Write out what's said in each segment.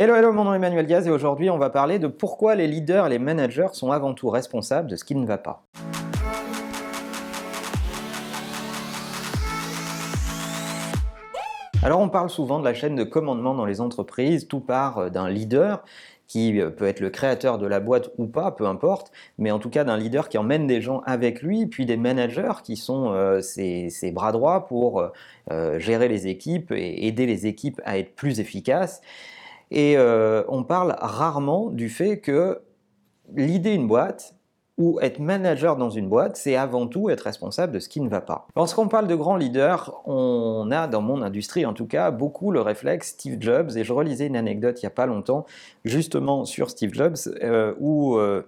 Hello, hello, mon nom est Emmanuel Diaz et aujourd'hui on va parler de pourquoi les leaders et les managers sont avant tout responsables de ce qui ne va pas. Alors on parle souvent de la chaîne de commandement dans les entreprises, tout part euh, d'un leader qui euh, peut être le créateur de la boîte ou pas, peu importe, mais en tout cas d'un leader qui emmène des gens avec lui, puis des managers qui sont euh, ses, bras droits pour gérer les équipes et aider les équipes à être plus efficaces. Et on parle rarement du fait que l'idée d'une boîte, ou être manager dans une boîte, c'est avant tout être responsable de ce qui ne va pas. Lorsqu'on parle de grands leaders, on a dans mon industrie en tout cas beaucoup le réflexe Steve Jobs, et je relisais une anecdote il n'y a pas longtemps justement sur Steve Jobs, euh, où euh,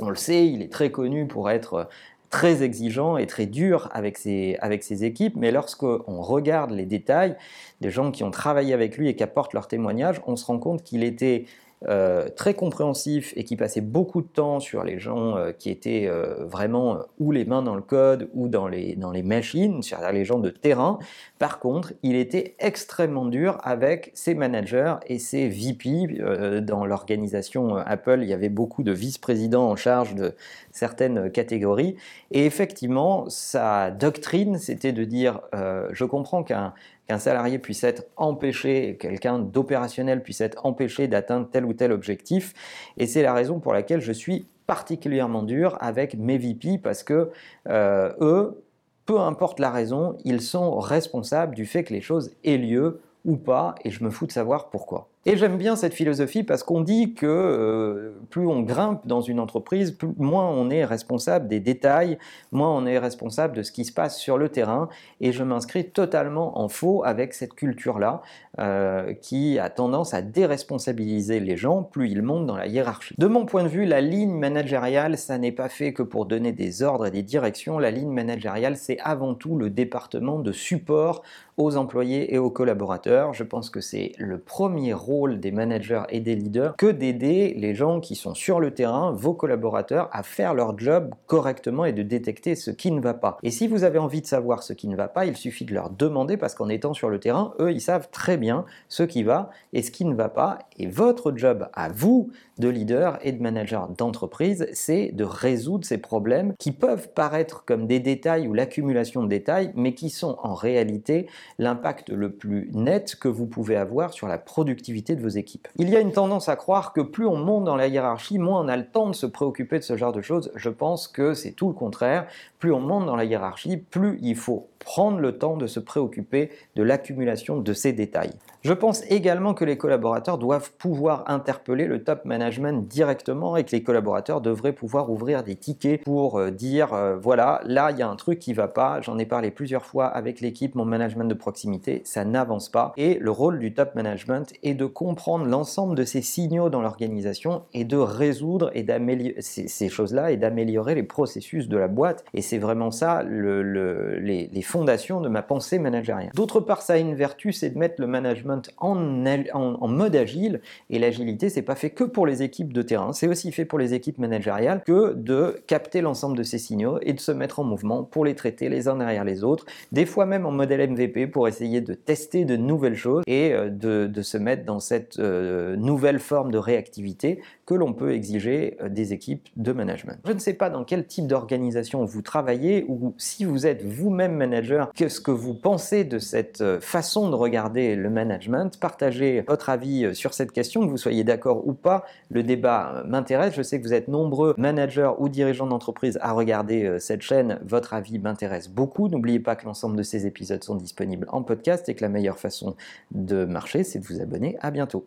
on le sait, il est très connu pour être très exigeant et très dur avec ses, équipes, mais lorsqu'on regarde les détails des gens qui ont travaillé avec lui et qui apportent leur témoignage, on se rend compte qu'il était euh, très compréhensif et qui passait beaucoup de temps sur les gens euh, qui étaient euh, vraiment ou les mains dans le code ou dans les, dans les machines, c'est-à-dire les gens de terrain. Par contre, il était extrêmement dur avec ses managers et ses VP. dans l'organisation Apple, il y avait beaucoup de vice-présidents en charge de certaines catégories. Et effectivement, sa doctrine, c'était de dire, je comprends qu'un qu'un salarié puisse être empêché, quelqu'un d'opérationnel puisse être empêché d'atteindre tel ou tel objectif. Et c'est la raison pour laquelle je suis particulièrement dur avec mes VP parce que euh, eux, peu importe la raison, ils sont responsables du fait que les choses aient lieu ou pas, et je me fous de savoir pourquoi. Et j'aime bien cette philosophie parce qu'on dit que euh, plus on grimpe dans une entreprise, moins on est responsable des détails, moins on est responsable de ce qui se passe sur le terrain. Et je m'inscris totalement en faux avec cette culture-là euh, qui a tendance à déresponsabiliser les gens plus ils montent dans la hiérarchie. De mon point de vue, la ligne managériale, ça n'est pas fait que pour donner des ordres et des directions. La ligne managériale, c'est avant tout le département de support aux employés et aux collaborateurs. Je pense que c'est le premier rôle des managers et des leaders que d'aider les gens qui sont sur le terrain, vos collaborateurs, à faire leur job correctement et de détecter ce qui ne va pas. Et si vous avez envie de savoir ce qui ne va pas, il suffit de leur demander parce qu'en étant sur le terrain, eux, ils savent très bien ce qui va et ce qui ne va pas. Et votre job à vous, de leader et de manager d'entreprise, c'est de résoudre ces problèmes qui peuvent paraître comme des détails ou l'accumulation de détails, mais qui sont en réalité l'impact le plus net que vous pouvez avoir sur la productivité de vos équipes. Il y a une tendance à croire que plus on monte dans la hiérarchie, moins on a le temps de se préoccuper de ce genre de choses. Je pense que c'est tout le contraire. Plus on monte dans la hiérarchie, plus il faut prendre le temps de se préoccuper de l'accumulation de ces détails. Je pense également que les collaborateurs doivent pouvoir interpeller le top management directement et que les collaborateurs devraient pouvoir ouvrir des tickets pour euh, dire euh, voilà, là il y a un truc qui va pas, j'en ai parlé plusieurs fois avec l'équipe, mon management de proximité, ça n'avance pas. Et le rôle du top management est de comprendre l'ensemble de ces signaux dans l'organisation et de résoudre et d'améliorer ces, choses-là et d'améliorer les processus de la boîte. Et c'est vraiment ça les, les fondations de ma pensée managériale. D'autre part, ça a une vertu, c'est de mettre le management en, mode agile. Et l'agilité, c'est pas fait que pour les équipes de terrain, c'est aussi fait pour les équipes managériales que de capter l'ensemble de ces signaux et de se mettre en mouvement pour les traiter les uns derrière les autres, des fois même en modèle MVP pour essayer de tester de nouvelles choses et euh, de, se mettre dans cette euh, nouvelle forme de réactivité que l'on peut exiger euh, des équipes de management. Je ne sais pas dans quel type d'organisation vous travaillez ou si vous êtes vous-même manager, qu'est-ce que vous pensez de cette façon de regarder le management? Partagez votre avis euh, sur cette question, que vous soyez d'accord ou pas. Le débat euh, m'intéresse. Je sais que vous êtes nombreux managers ou dirigeants d'entreprise à regarder euh, cette chaîne. Votre avis m'intéresse beaucoup. N'oubliez pas que l'ensemble de ces épisodes sont disponibles en podcast et que la meilleure façon de marcher, c'est de vous abonner. À bientôt.